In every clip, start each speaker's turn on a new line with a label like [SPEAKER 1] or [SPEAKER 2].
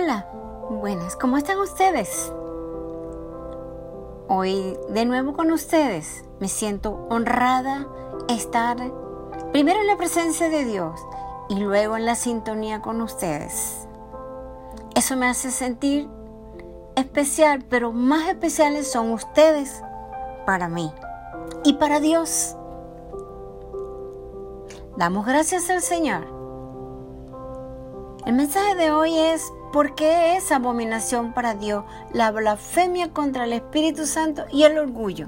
[SPEAKER 1] Hola, buenas, ¿cómo están ustedes? Hoy de nuevo con ustedes me siento honrada estar primero en la presencia de Dios y luego en la sintonía con ustedes. Eso me hace sentir especial, pero más especiales son ustedes para mí y para Dios. Damos gracias al Señor. El mensaje de hoy es ¿por qué es abominación para Dios la blasfemia contra el Espíritu Santo y el orgullo?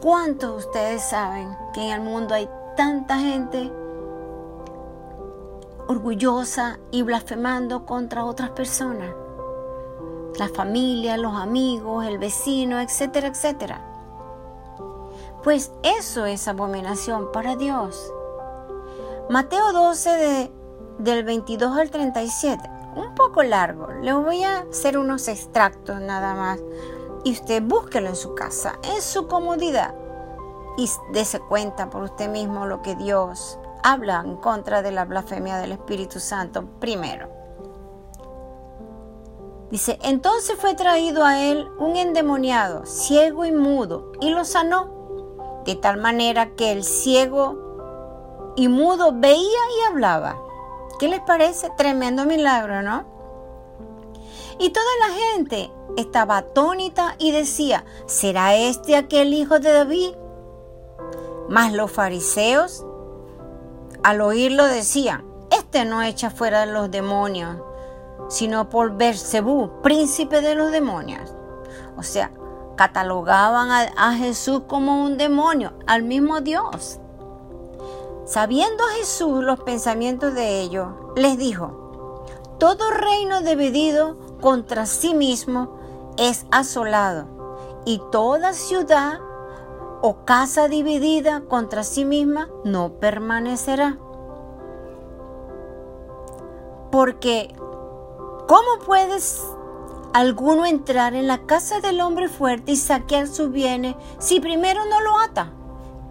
[SPEAKER 1] ¿Cuántos de ustedes saben que en el mundo hay tanta gente orgullosa y blasfemando contra otras personas? La familia, los amigos, el vecino, etcétera, etcétera. Pues eso es abominación para Dios. Mateo 12 de, del 22 al 37, un poco largo. Le voy a hacer unos extractos nada más. Y usted búsquelo en su casa, en su comodidad. Y dése cuenta por usted mismo lo que Dios habla en contra de la blasfemia del Espíritu Santo primero. Dice, entonces fue traído a él un endemoniado, ciego y mudo, y lo sanó, de tal manera que el ciego y mudo veía y hablaba. ¿Qué les parece? Tremendo milagro, ¿no? Y toda la gente estaba atónita y decía, ¿será este aquel hijo de David? Mas los fariseos, al oírlo, decían, este no echa fuera los demonios, sino por Bersebú, príncipe de los demonios. O sea, catalogaban a, a, Jesús como un demonio, al mismo Dios. Sabiendo Jesús los pensamientos de ellos, les dijo, todo reino dividido contra sí mismo es asolado, y toda ciudad o casa dividida contra sí misma no permanecerá. Porque, ¿cómo puedes alguno entrar en la casa del hombre fuerte y saquear sus bienes si primero no lo ata?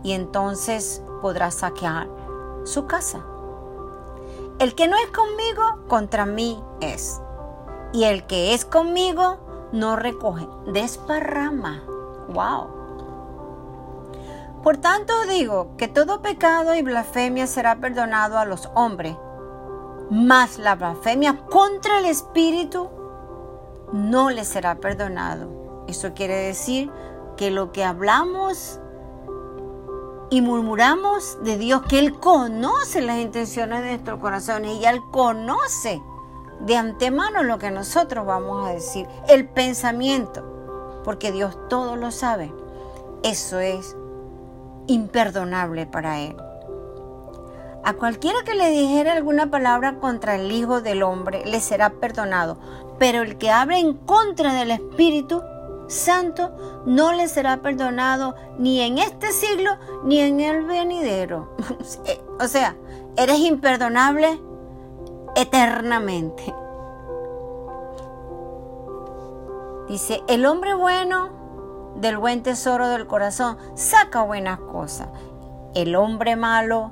[SPEAKER 1] Y entonces podrá saquear su casa. El que no es conmigo, contra mí es. Y el que es conmigo, no recoge, desparrama. ¡Wow! Por tanto digo que todo pecado y blasfemia será perdonado a los hombres, mas la blasfemia contra el Espíritu no le será perdonado. Eso quiere decir que lo que hablamos y murmuramos de Dios, que Él conoce las intenciones de nuestros corazones y Él conoce de antemano lo que nosotros vamos a decir, el pensamiento, porque Dios todo lo sabe. Eso es imperdonable para Él. A cualquiera que le dijera alguna palabra contra el Hijo del Hombre le será perdonado, pero el que hable en contra del Espíritu Santo no le será perdonado ni en este siglo ni en el venidero. o sea, eres imperdonable eternamente. Dice, el hombre bueno del buen tesoro del corazón saca buenas cosas. El hombre malo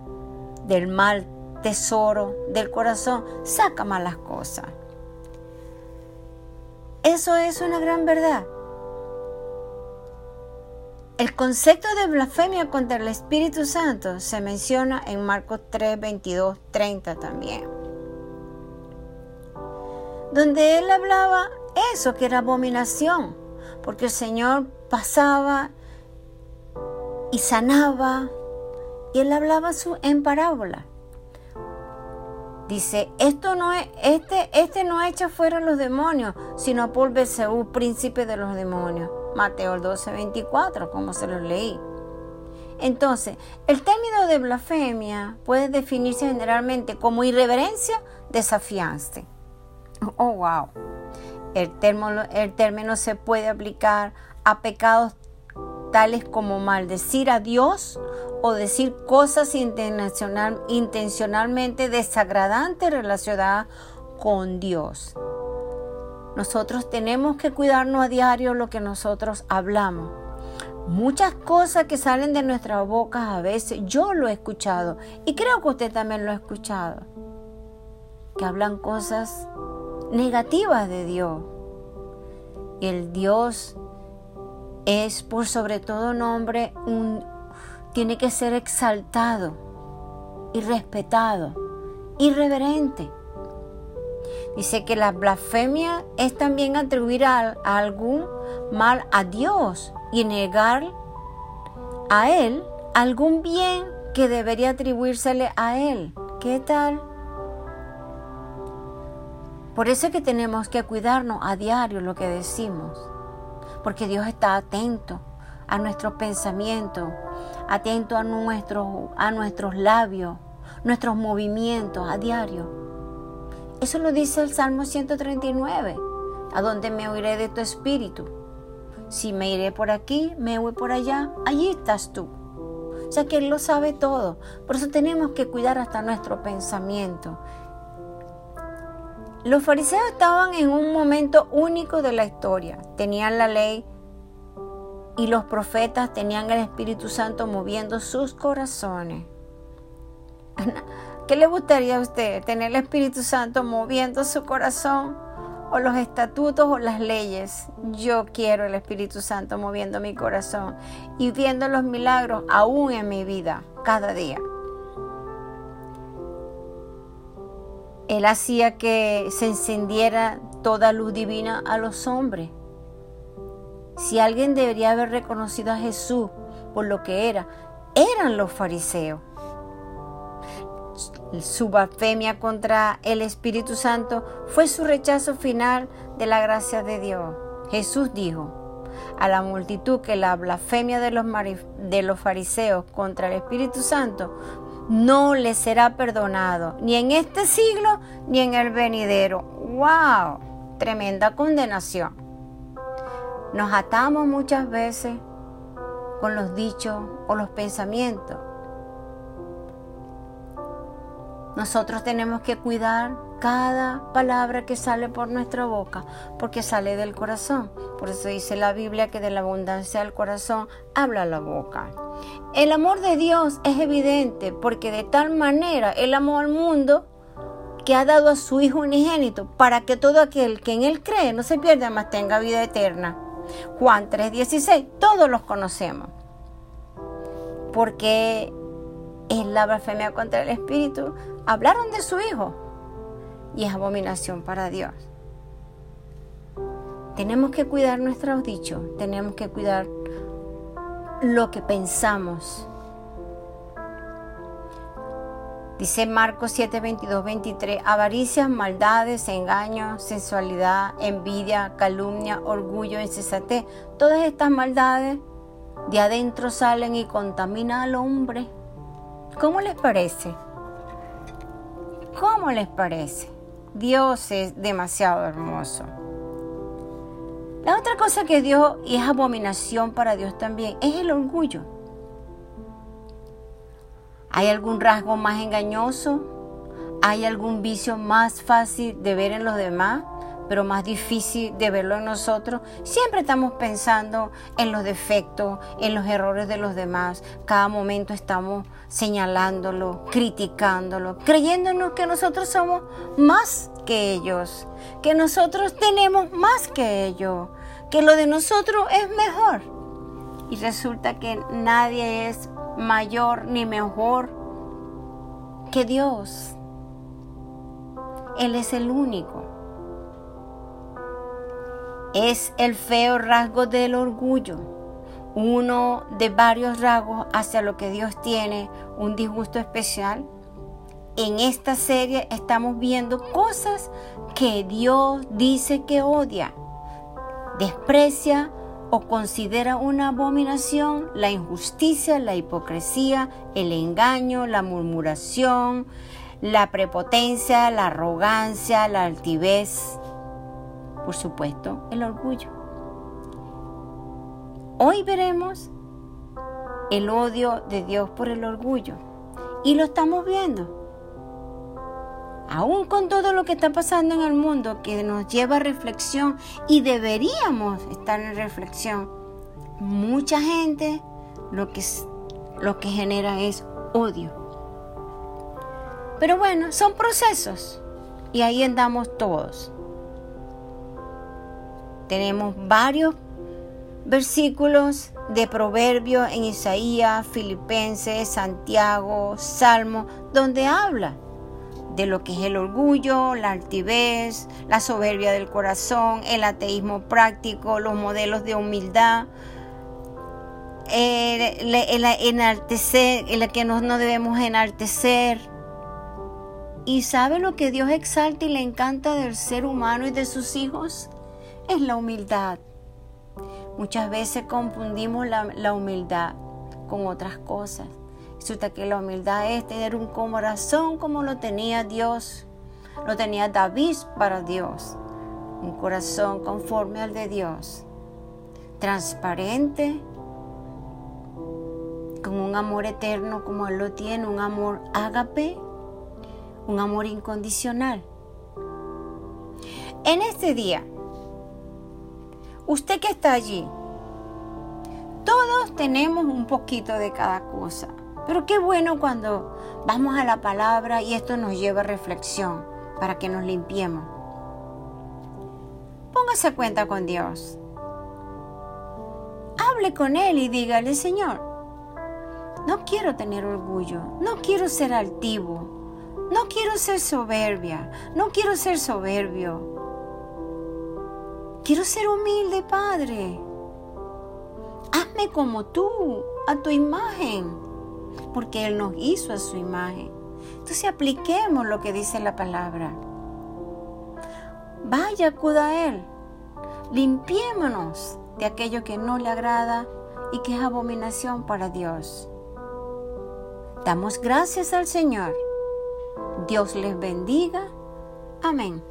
[SPEAKER 1] del mal tesoro del corazón, saca malas cosas. Eso es una gran verdad. El concepto de blasfemia contra el Espíritu Santo se menciona en Marcos 3, 22, 30 también. Donde él hablaba eso, que era abominación, porque el Señor pasaba y sanaba y él hablaba su, en parábola. Dice, esto no es, este, este no echa fuera los demonios, sino por Bezeú, príncipe de los demonios. Mateo 12, 24, como se los leí. Entonces, el término de blasfemia puede definirse generalmente como irreverencia desafiante. Oh, wow. El término, el término se puede aplicar a pecados tales como maldecir a Dios o decir cosas intencionalmente desagradantes relacionadas con Dios. Nosotros tenemos que cuidarnos a diario lo que nosotros hablamos. Muchas cosas que salen de nuestras bocas a veces yo lo he escuchado y creo que usted también lo ha escuchado. Que hablan cosas negativas de Dios. Y el Dios es por sobre todo nombre un tiene que ser exaltado y respetado, irreverente. Dice que la blasfemia es también atribuir algún mal a Dios y negar a Él algún bien que debería atribuírsele a Él. ¿Qué tal? Por eso es que tenemos que cuidarnos a diario lo que decimos, porque Dios está atento a nuestros pensamientos, atento a, a nuestros labios, nuestros movimientos a diario. Eso lo dice el Salmo 139, a donde me oiré de tu espíritu. Si me iré por aquí, me voy por allá, allí estás tú. O sea que Él lo sabe todo. Por eso tenemos que cuidar hasta nuestro pensamiento. Los fariseos estaban en un momento único de la historia. Tenían la ley y los profetas tenían el Espíritu Santo moviendo sus corazones. ¿Qué le gustaría a usted? ¿Tener el Espíritu Santo moviendo su corazón? ¿O los estatutos o las leyes? Yo quiero el Espíritu Santo moviendo mi corazón y viendo los milagros aún en mi vida, cada día. Él hacía que se encendiera toda luz divina a los hombres. Si alguien debería haber reconocido a Jesús por lo que era, eran los fariseos. Su blasfemia contra el Espíritu Santo fue su rechazo final de la gracia de Dios. Jesús dijo a la multitud que la blasfemia de los, de los fariseos contra el Espíritu Santo no les será perdonado, ni en este siglo ni en el venidero. ¡Wow! Tremenda condenación. Nos atamos muchas veces con los dichos o los pensamientos nosotros tenemos que cuidar cada palabra que sale por nuestra boca, porque sale del corazón. Por eso dice la Biblia que de la abundancia del corazón habla la boca. El amor de Dios es evidente porque de tal manera Él amó al mundo que ha dado a su Hijo unigénito para que todo aquel que en Él cree no se pierda, más tenga vida eterna. Juan 3:16, todos los conocemos. Porque es la blasfemia contra el Espíritu hablaron de su Hijo y es abominación para Dios. Tenemos que cuidar nuestros dichos, tenemos que cuidar lo que pensamos. Dice Marcos 7, 22, 23, avaricias, maldades, engaños, sensualidad, envidia, calumnia, orgullo, insensatez. Todas estas maldades de adentro salen y contaminan al hombre. ¿Cómo les parece? ¿Cómo les parece? Dios es demasiado hermoso. La otra cosa que Dios, y es abominación para Dios también, es el orgullo. ¿Hay algún rasgo más engañoso? ¿Hay algún vicio más fácil de ver en los demás? Pero más difícil de verlo en nosotros, siempre estamos pensando en los defectos, en los errores de los demás. Cada momento estamos señalándolo, criticándolo, creyéndonos que nosotros somos más que ellos, que nosotros tenemos más que ellos, que lo de nosotros es mejor. Y resulta que nadie es mayor ni mejor que Dios. Él es el único es el feo rasgo del orgullo, uno de varios rasgos hacia lo que Dios tiene un disgusto especial. En esta serie estamos viendo cosas que Dios dice que odia, desprecia o considera una abominación, la injusticia, la hipocresía, el engaño, la murmuración, la prepotencia, la arrogancia, la altivez, por supuesto, el orgullo. Hoy veremos el odio de Dios por el orgullo y lo estamos viendo. Aún con todo lo que está pasando en el mundo que nos lleva a reflexión y deberíamos estar en reflexión, mucha gente lo que, lo que genera es odio. Pero bueno, son procesos y ahí andamos todos. Tenemos varios versículos de proverbios en Isaías, Filipenses, Santiago, Salmo, donde habla de lo que es el orgullo, la altivez, la soberbia del corazón, el ateísmo práctico, los modelos de humildad, el, enaltecer, el que no, no debemos enaltecer. ¿Y sabe lo que Dios exalta y le encanta del ser humano y de sus hijos? Es la humildad. Muchas veces confundimos la, humildad con otras cosas. Resulta que la humildad es tener un corazón como lo tenía Dios, lo tenía David para Dios, un corazón conforme al de Dios, transparente, con un amor eterno como Él lo tiene, un amor ágape, un amor incondicional. En este día, usted que está allí, todos tenemos un poquito de cada cosa, pero qué bueno cuando vamos a la palabra y esto nos lleva a reflexión para que nos limpiemos. Póngase cuenta con Dios. Hable con Él y dígale, Señor, no quiero tener orgullo, no quiero ser altivo, no quiero ser soberbia, no quiero ser soberbio. Quiero ser humilde, Padre. Hazme como tú, a tu imagen, porque Él nos hizo a su imagen. Entonces apliquemos lo que dice la palabra. Vaya, acuda a Él. Limpiémonos de aquello que no le agrada y que es abominación para Dios. Damos gracias al Señor. Dios les bendiga. Amén.